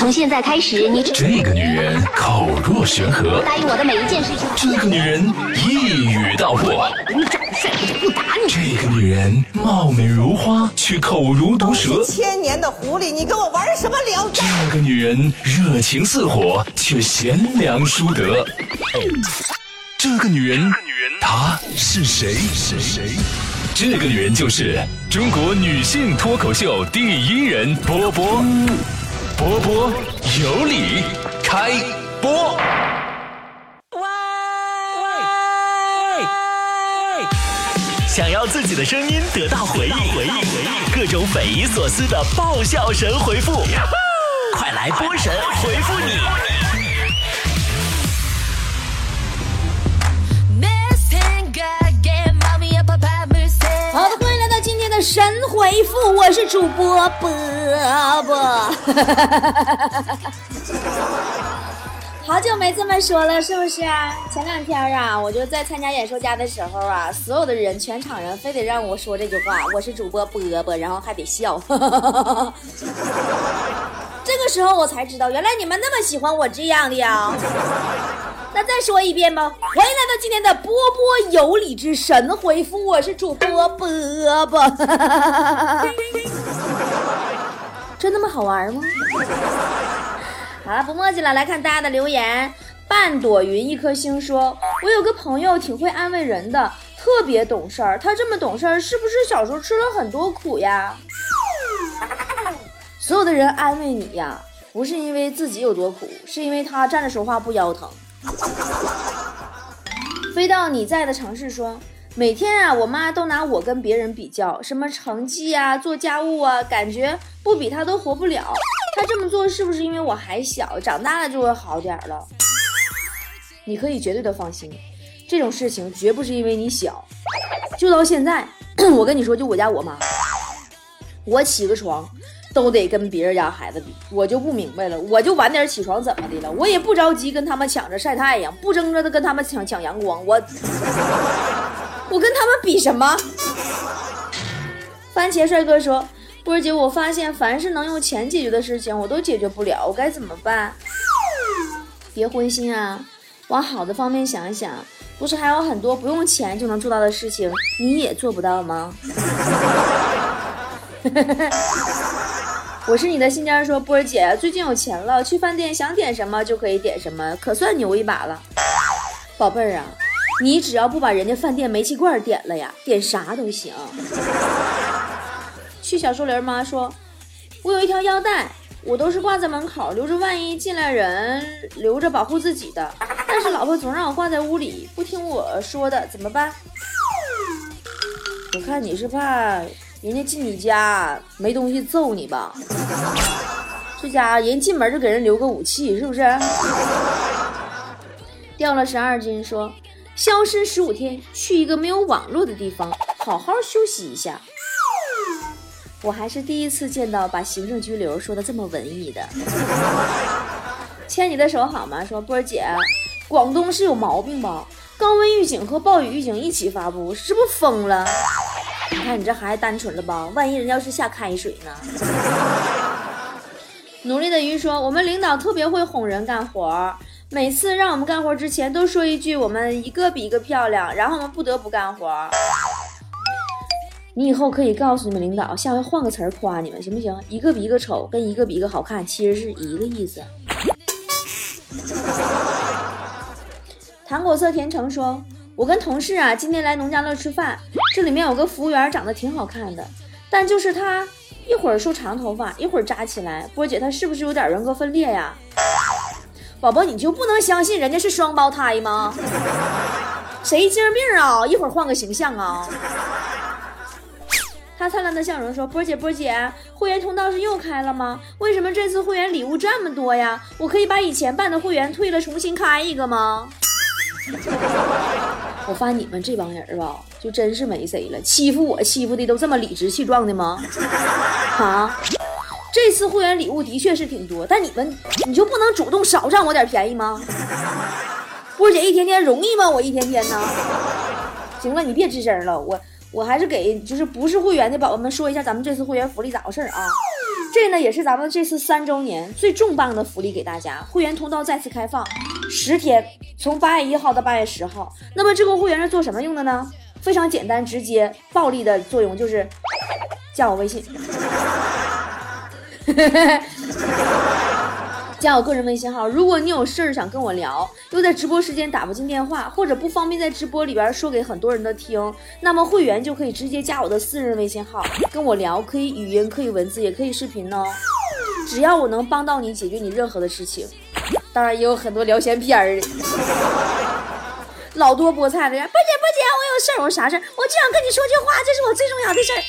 从现在开始，你这个女人口若悬河，答应我的每一件事情。这个女人一语道破，你长得帅，我就不打你。这个女人貌美如花，却口如毒蛇。千年的狐狸，你跟我玩什么聊斋？这个女人热情似火，却贤良淑德。这个女人，她是谁？是谁？这个女人就是中国女性脱口秀第一人波波。波波有理，开播。喂喂！想要自己的声音得到回应，回应，回应，各种匪夷所思的爆笑神回复，快来波神回复你！我是主播波波。好久没这么说了，是不是啊？前两天啊，我就在参加演说家的时候啊，所有的人，全场人非得让我说这句话，我是主播波波，然后还得笑。这个时候我才知道，原来你们那么喜欢我这样的呀。那再说一遍吧，欢迎来到今天的波波有理之神回复，我是主播波波。真那么好玩吗？好了，不墨迹了，来看大家的留言。半朵云一颗星说：“我有个朋友挺会安慰人的，特别懂事儿。他这么懂事儿，是不是小时候吃了很多苦呀？” 所有的人安慰你呀，不是因为自己有多苦，是因为他站着说话不腰疼。飞到你在的城市说，每天啊，我妈都拿我跟别人比较，什么成绩啊，做家务啊，感觉不比她都活不了。她这么做是不是因为我还小，长大了就会好点了？你可以绝对的放心，这种事情绝不是因为你小。就到现在，我跟你说，就我家我妈，我起个床。都得跟别人家孩子比，我就不明白了，我就晚点起床怎么的了？我也不着急跟他们抢着晒太阳，不争着的跟他们抢抢阳光，我我跟他们比什么？番茄帅哥说：“波儿姐，我发现凡是能用钱解决的事情，我都解决不了，我该怎么办？”别灰心啊，往好的方面想一想，不是还有很多不用钱就能做到的事情，你也做不到吗？我是你的新家说波儿姐，最近有钱了，去饭店想点什么就可以点什么，可算牛一把了。宝贝儿啊，你只要不把人家饭店煤气罐点了呀，点啥都行。去小树林妈说，我有一条腰带，我都是挂在门口，留着万一进来人，留着保护自己的。但是老婆总让我挂在屋里，不听我说的，怎么办？我看你是怕。人家进你家没东西揍你吧？这家人进门就给人留个武器，是不是？掉了十二斤，说消失十五天，去一个没有网络的地方，好好休息一下。我还是第一次见到把行政拘留说的这么文艺的。牵你的手好吗？说波儿姐，广东是有毛病吧？高温预警和暴雨预警一起发布，是不疯了？你看你这孩子单纯了吧？万一人要是下开水呢？努力的鱼说：“我们领导特别会哄人干活，每次让我们干活之前都说一句‘我们一个比一个漂亮’，然后我们不得不干活。你以后可以告诉你们领导，下回换个词儿夸你们行不行？一个比一个丑跟一个比一个好看其实是一个意思。”糖果色甜橙说。我跟同事啊，今天来农家乐吃饭，这里面有个服务员长得挺好看的，但就是他一会儿梳长头发，一会儿扎起来。波姐，他是不是有点人格分裂呀？宝宝，你就不能相信人家是双胞胎吗？谁精病啊？一会儿换个形象啊？他灿烂的笑容说：“波姐，波姐，会员通道是又开了吗？为什么这次会员礼物这么多呀？我可以把以前办的会员退了，重新开一个吗？” 我发现你们这帮人吧，就真是没谁了。欺负我，欺负的都这么理直气壮的吗？啊！这次会员礼物的确是挺多，但你们你就不能主动少占我点便宜吗？波姐一天天容易吗？我一天天呢。行了，你别吱声了，我我还是给就是不是会员的宝宝们说一下咱们这次会员福利咋回事啊？这呢也是咱们这次三周年最重磅的福利给大家，会员通道再次开放十天，从八月一号到八月十号。那么这个会员是做什么用的呢？非常简单直接，暴力的作用就是加我微信。加我个人微信号，如果你有事儿想跟我聊，又在直播时间打不进电话，或者不方便在直播里边说给很多人的听，那么会员就可以直接加我的私人微信号跟我聊，可以语音，可以文字，也可以视频哦。只要我能帮到你解决你任何的事情，当然也有很多聊闲篇儿的，老多菠菜的人，波姐不姐，我有事儿，我啥事儿？我就想跟你说句话，这是我最重要的事儿。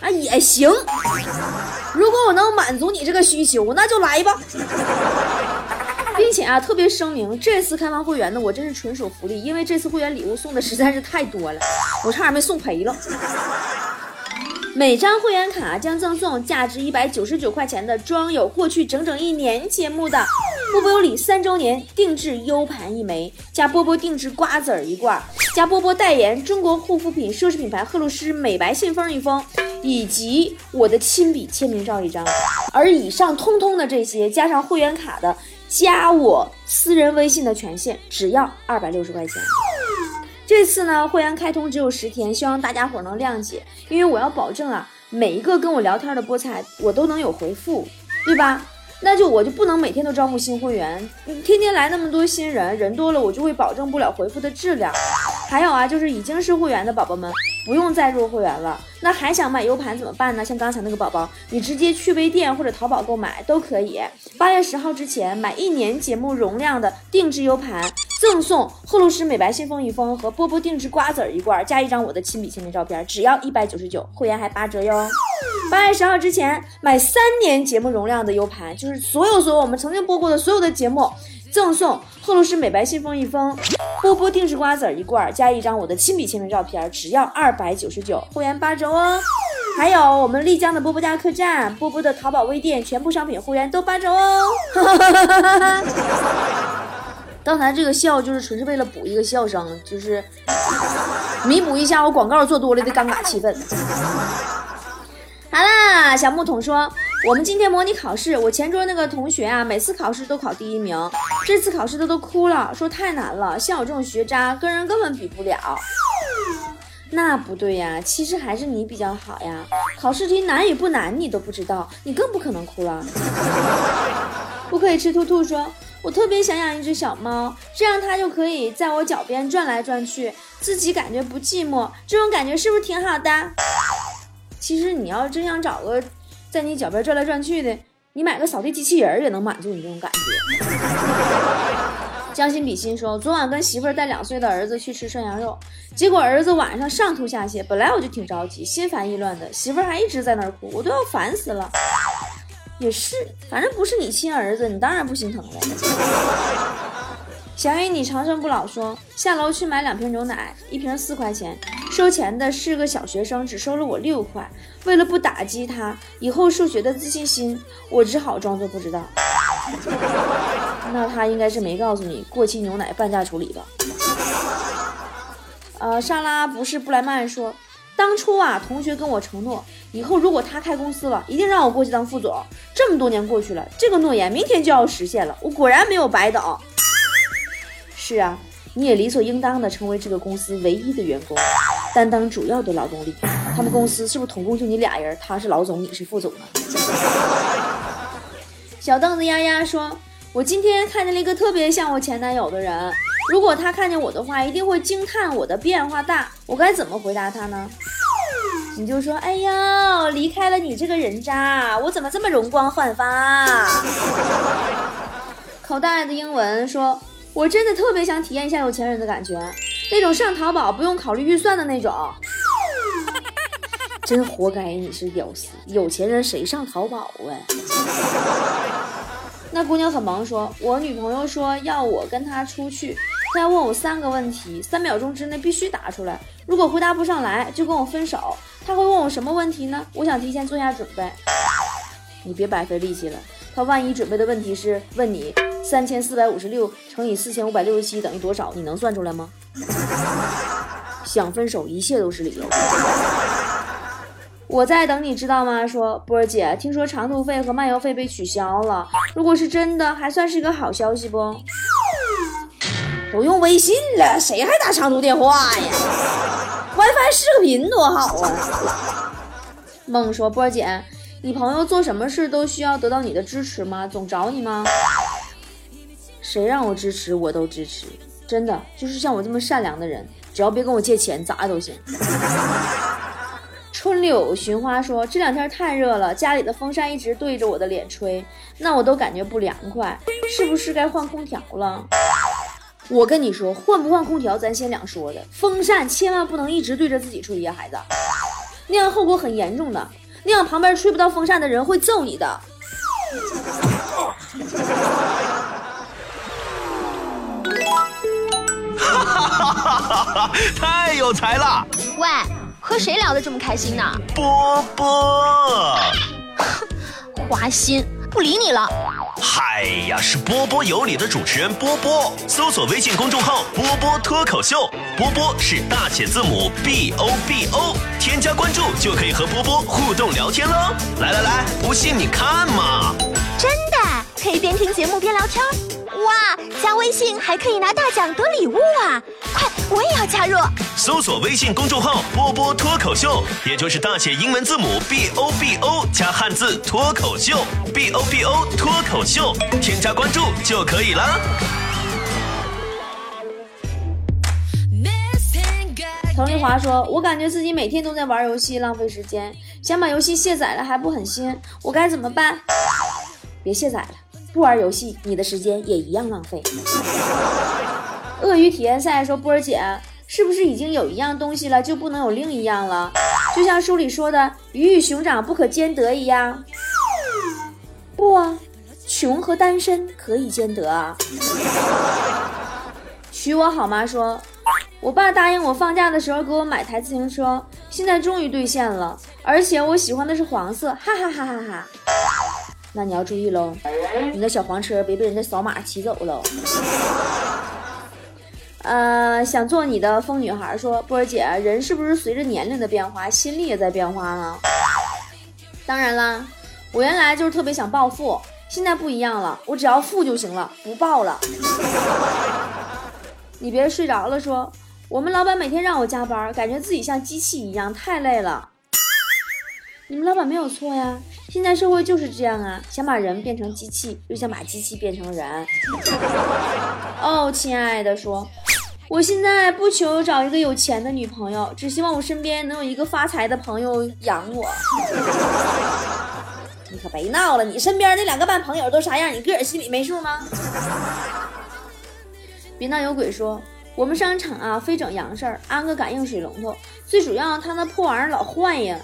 啊，也行。如果我能满足你这个需求，那就来吧。并且啊，特别声明，这次开放会员呢，我真是纯属福利，因为这次会员礼物送的实在是太多了，我差点没送赔了。每张会员卡将赠送价值一百九十九块钱的装有过去整整一年节目的波波有礼三周年定制 U 盘一枚，加波波定制瓜子儿一罐，加波波代言中国护肤品奢侈品牌赫露诗美白信封一封。以及我的亲笔签名照一张，而以上通通的这些加上会员卡的加我私人微信的权限，只要二百六十块钱。这次呢，会员开通只有十天，希望大家伙能谅解，因为我要保证啊，每一个跟我聊天的菠菜我都能有回复，对吧？那就我就不能每天都招募新会员，天天来那么多新人，人多了我就会保证不了回复的质量。还有啊，就是已经是会员的宝宝们。不用再入会员了，那还想买 U 盘怎么办呢？像刚才那个宝宝，你直接去微店或者淘宝购买都可以。八月十号之前买一年节目容量的定制 U 盘，赠送赫露诗美白信封一封和波波定制瓜子儿一罐，加一张我的亲笔签名照片，只要一百九十九，会员还八折哟。八月十号之前买三年节目容量的 U 盘，就是所有所有我们曾经播过的所有的节目。赠送赫露诗美白信封一封，波波定制瓜子儿一罐，加一张我的亲笔签名照片，只要二百九十九，会员八折哦。还有我们丽江的波波家客栈，波波的淘宝微店，全部商品会员都八折哦。刚才这个笑就是纯是为了补一个笑声，就是弥补一下我广告做多了的尴尬气氛。好啦，小木桶说。我们今天模拟考试，我前桌那个同学啊，每次考试都考第一名，这次考试他都哭了，说太难了，像我这种学渣跟人根本比不了。那不对呀，其实还是你比较好呀，考试题难与不难你都不知道，你更不可能哭了。不可以吃兔兔说，我特别想养一只小猫，这样它就可以在我脚边转来转去，自己感觉不寂寞，这种感觉是不是挺好的？其实你要真想找个。在你脚边转来转去的，你买个扫地机器人也能满足你这种感觉。将心比心说，昨晚跟媳妇儿带两岁的儿子去吃涮羊肉，结果儿子晚上上吐下泻，本来我就挺着急，心烦意乱的，媳妇儿还一直在那儿哭，我都要烦死了。也是，反正不是你亲儿子，你当然不心疼了。小雨，你长生不老说下楼去买两瓶牛奶，一瓶四块钱，收钱的是个小学生，只收了我六块。为了不打击他以后数学的自信心，我只好装作不知道。那他应该是没告诉你过期牛奶半价处理吧？呃，莎拉不是布莱曼说，当初啊，同学跟我承诺，以后如果他开公司了，一定让我过去当副总。这么多年过去了，这个诺言明天就要实现了，我果然没有白等。是啊，你也理所应当的成为这个公司唯一的员工，担当主要的劳动力。他们公司是不是统共就你俩人？他是老总，你是副总啊？小凳子丫丫说：“我今天看见了一个特别像我前男友的人，如果他看见我的话，一定会惊叹我的变化大。我该怎么回答他呢？”你就说：“哎呦，离开了你这个人渣，我怎么这么容光焕发？” 口袋的英文说。我真的特别想体验一下有钱人的感觉，那种上淘宝不用考虑预算的那种。真活该你是屌丝，有钱人谁上淘宝啊？那姑娘很忙，说我女朋友说要我跟她出去，她要问我三个问题，三秒钟之内必须答出来，如果回答不上来就跟我分手。她会问我什么问题呢？我想提前做下准备。你别白费力气了，他万一准备的问题是问你。三千四百五十六乘以四千五百六十七等于多少？你能算出来吗？想分手，一切都是理由。我在等你知道吗？说波儿姐，听说长途费和漫游费被取消了，如果是真的，还算是个好消息不？都用微信了，谁还打长途电话呀？WiFi 视频多好啊！梦说波儿姐，你朋友做什么事都需要得到你的支持吗？总找你吗？谁让我支持我都支持，真的就是像我这么善良的人，只要别跟我借钱，咋都行。春柳寻花说：“这两天太热了，家里的风扇一直对着我的脸吹，那我都感觉不凉快，是不是该换空调了？”我跟你说，换不换空调咱先两说的，风扇千万不能一直对着自己吹呀，孩子，那样后果很严重的，那样旁边吹不到风扇的人会揍你的。哈哈哈哈！太有才了！喂，和谁聊得这么开心呢？波波，花心，不理你了。嗨呀，是波波有理的主持人波波。搜索微信公众号“波波脱口秀”，波波是大写字母 B O B O，添加关注就可以和波波互动聊天喽。来来来，不信你看嘛！真的可以边听节目边聊天。哇，加微信还可以拿大奖得礼物啊！快，我也要加入。搜索微信公众号“波波脱口秀”，也就是大写英文字母 B O B O 加汉字脱口秀，B O B O 脱口秀，添加关注就可以了。滕丽华说：“我感觉自己每天都在玩游戏，浪费时间，想把游戏卸载了还不狠心，我该怎么办？别卸载了。”不玩游戏，你的时间也一样浪费。鳄鱼体验赛说：“波儿姐，是不是已经有一样东西了，就不能有另一样了？就像书里说的‘鱼与熊掌不可兼得’一样。”不啊，穷和单身可以兼得啊。娶我好吗？说，我爸答应我放假的时候给我买台自行车，现在终于兑现了，而且我喜欢的是黄色，哈哈哈哈哈。那你要注意喽，你的小黄车别被人家扫码骑走了。呃，想做你的疯女孩，说波儿姐，人是不是随着年龄的变化，心力也在变化呢？当然啦，我原来就是特别想暴富，现在不一样了，我只要富就行了，不暴了。你别睡着了，说我们老板每天让我加班，感觉自己像机器一样，太累了。你们老板没有错呀。现在社会就是这样啊，想把人变成机器，又想把机器变成人。哦，亲爱的，说，我现在不求找一个有钱的女朋友，只希望我身边能有一个发财的朋友养我。你可别闹了，你身边那两个半朋友都啥样？你个儿心里没数吗？别闹有鬼，说我们商场啊，非整洋事儿，安个感应水龙头，最主要他那破玩意儿老坏呀。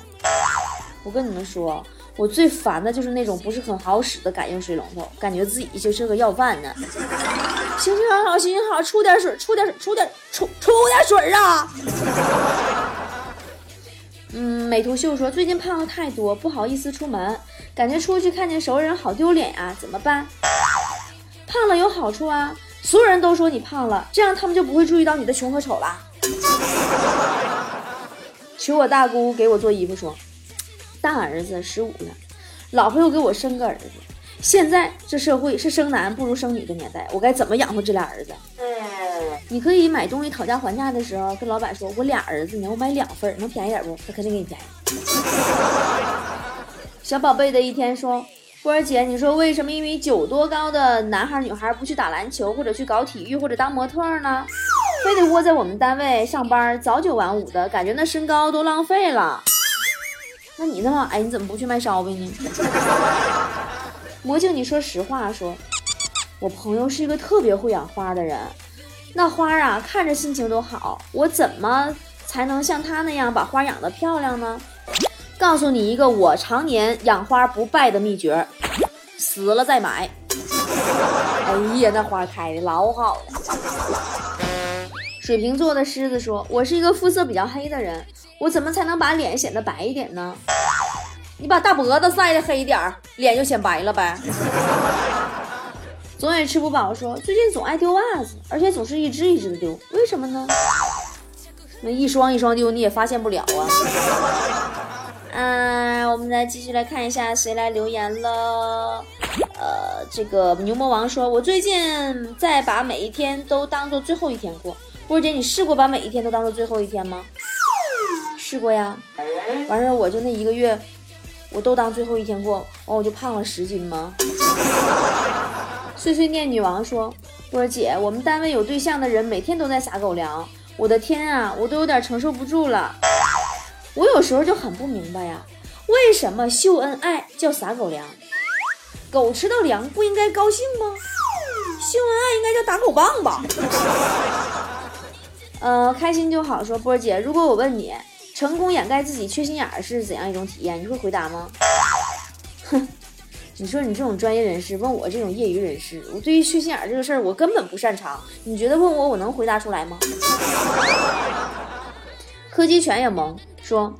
我跟你们说。我最烦的就是那种不是很好使的感应水龙头，感觉自己就是个要饭的。行行好，好行行好，出点水，出点水，出点出出点水啊！嗯，美图秀说最近胖了太多，不好意思出门，感觉出去看见熟人好丢脸呀，怎么办？胖了有好处啊，所有人都说你胖了，这样他们就不会注意到你的穷和丑了。求我大姑给我做衣服说。大儿子十五了，老婆又给我生个儿子。现在这社会是生男不如生女的年代，我该怎么养活这俩儿子？你可以买东西讨价还价的时候跟老板说：“我俩儿子呢，我买两份，能便宜点不？”他肯定给你便宜。小宝贝的一天说：“波儿姐，你说为什么一米九多高的男孩女孩不去打篮球，或者去搞体育，或者当模特呢？非得窝在我们单位上班，早九晚五的，感觉那身高都浪费了。”那你那么矮，你怎么不去卖烧饼呢？魔镜，你说实话，说，我朋友是一个特别会养花的人，那花啊看着心情都好。我怎么才能像他那样把花养得漂亮呢？告诉你一个我常年养花不败的秘诀：死了再买。哎呀，那花开的老好了。水瓶座的狮子说：“我是一个肤色比较黑的人。”我怎么才能把脸显得白一点呢？你把大脖子晒的黑点儿，脸就显白了呗。总也吃不饱，说最近总爱丢袜子，而且总是一只一只的丢，为什么呢？那一双一双丢你也发现不了啊。嗯，我们再继续来看一下谁来留言了。呃，这个牛魔王说：“我最近在把每一天都当做最后一天过。”波姐，你试过把每一天都当做最后一天吗？试过呀。完事儿我就那一个月，我都当最后一天过，完我就胖了十斤吗？碎碎念女王说：“波姐，我们单位有对象的人每天都在撒狗粮，我的天啊，我都有点承受不住了。我有时候就很不明白呀，为什么秀恩爱叫撒狗粮？狗吃到粮不应该高兴吗？秀恩爱应该叫打狗棒吧？呃，开心就好。说波儿姐，如果我问你，成功掩盖自己缺心眼儿是怎样一种体验？你会回答吗？哼。”你说你这种专业人士问我这种业余人士，我对于缺心眼儿这个事儿我根本不擅长。你觉得问我我能回答出来吗？柯基犬也懵，说：“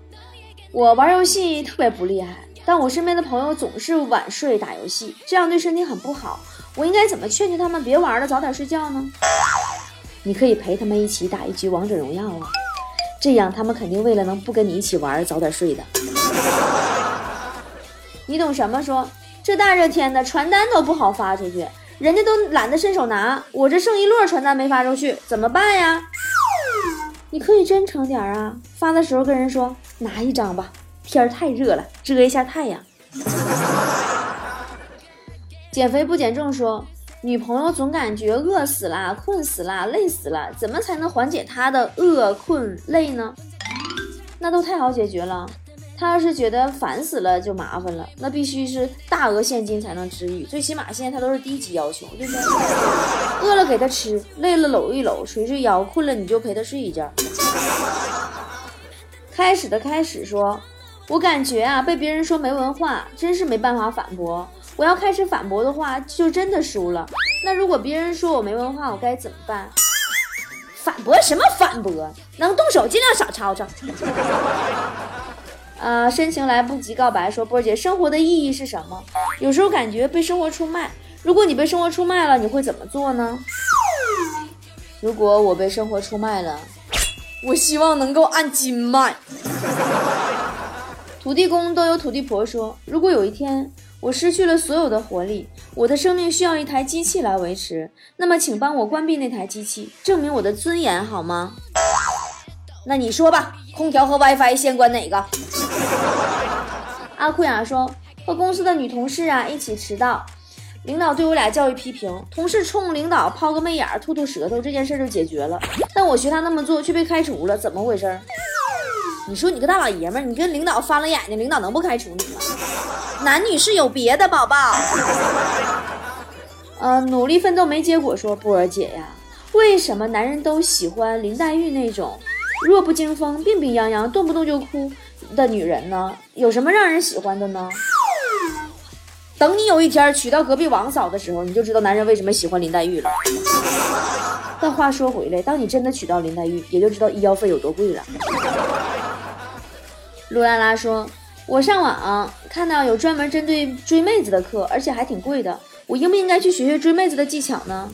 我玩游戏特别不厉害，但我身边的朋友总是晚睡打游戏，这样对身体很不好。我应该怎么劝劝他们别玩了，早点睡觉呢？”你可以陪他们一起打一局王者荣耀啊，这样他们肯定为了能不跟你一起玩早点睡的。你懂什么？说。这大热天的，传单都不好发出去，人家都懒得伸手拿，我这剩一摞传单没发出去，怎么办呀？你可以真诚点啊，发的时候跟人说拿一张吧，天太热了，遮一下太阳。减肥不减重说，女朋友总感觉饿死啦、困死啦、累死了，怎么才能缓解她的饿、困、累呢？那都太好解决了。他要是觉得烦死了就麻烦了，那必须是大额现金才能治愈。最起码现在他都是低级要求，对不对？饿了给他吃，累了搂一搂，捶捶腰，困了你就陪他睡一觉。开始的开始说，我感觉啊，被别人说没文化，真是没办法反驳。我要开始反驳的话，就真的输了。那如果别人说我没文化，我该怎么办？反驳什么反驳？能动手尽量少吵吵。啊，深情来不及告白，说波姐，生活的意义是什么？有时候感觉被生活出卖。如果你被生活出卖了，你会怎么做呢？如果我被生活出卖了，我希望能够按斤卖。土地公都有土地婆说，如果有一天我失去了所有的活力，我的生命需要一台机器来维持，那么请帮我关闭那台机器，证明我的尊严好吗？那你说吧，空调和 WiFi 先关哪个？阿库雅说：“和公司的女同事啊一起迟到，领导对我俩教育批评，同事冲领导抛个媚眼，吐吐舌头，这件事就解决了。但我学他那么做却被开除了，怎么回事？你说你个大老爷们儿，你跟领导翻了眼睛，领导能不开除你吗？男女是有别的，宝宝。呃，努力奋斗没结果，说波儿姐呀，为什么男人都喜欢林黛玉那种弱不禁风、病病殃殃、动不动就哭？”的女人呢，有什么让人喜欢的呢？等你有一天娶到隔壁王嫂的时候，你就知道男人为什么喜欢林黛玉了。但话说回来，当你真的娶到林黛玉，也就知道医药费有多贵了。陆拉拉说：“我上网看到有专门针对追妹子的课，而且还挺贵的，我应不应该去学学追妹子的技巧呢？”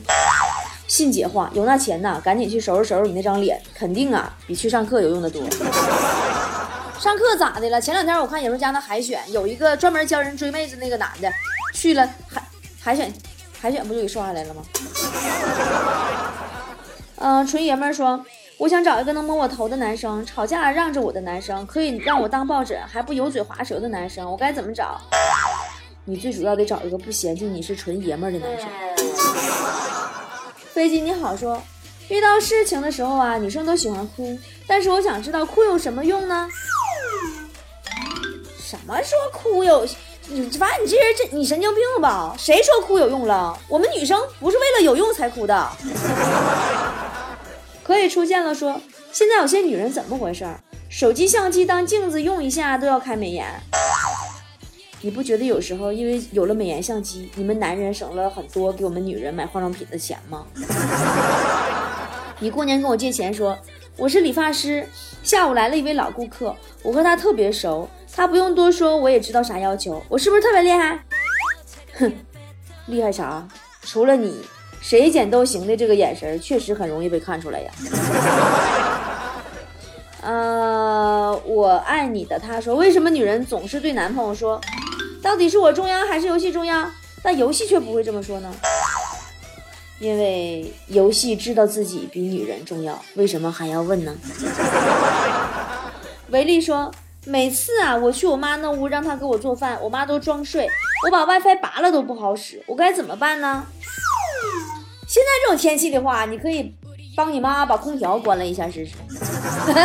信姐话，有那钱呐，赶紧去收拾收拾你那张脸，肯定啊比去上课有用的多。上课咋的了？前两天我看野兽家那海选，有一个专门教人追妹子那个男的，去了海海选，海选不就给刷下来了吗？嗯，纯爷们儿说，我想找一个能摸我头的男生，吵架让着我的男生，可以让我当抱枕，还不油嘴滑舌的男生，我该怎么找？你最主要得找一个不嫌弃你是纯爷们儿的男生。飞机你好说，遇到事情的时候啊，女生都喜欢哭，但是我想知道哭有什么用呢？什么说哭有？你反正你这人这你神经病吧？谁说哭有用了？我们女生不是为了有用才哭的。可以出现了，说现在有些女人怎么回事儿？手机相机当镜子用一下都要开美颜。你不觉得有时候因为有了美颜相机，你们男人省了很多给我们女人买化妆品的钱吗？你过年跟我借钱，说我是理发师，下午来了一位老顾客，我和他特别熟。他不用多说，我也知道啥要求。我是不是特别厉害？哼，厉害啥？除了你，谁剪都行的这个眼神，确实很容易被看出来呀。呃，我爱你的他说，为什么女人总是对男朋友说，到底是我重要还是游戏重要？但游戏却不会这么说呢？因为游戏知道自己比女人重要，为什么还要问呢？维利说，每次啊，我去我妈那屋让她给我做饭，我妈都装睡，我把 WiFi 拔了都不好使，我该怎么办呢？现在这种天气的话，你可以帮你妈把空调关了一下试试。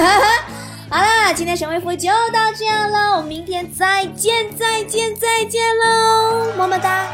好了，今天神回复就到这样了，我们明天再见，再见，再见喽，么么哒。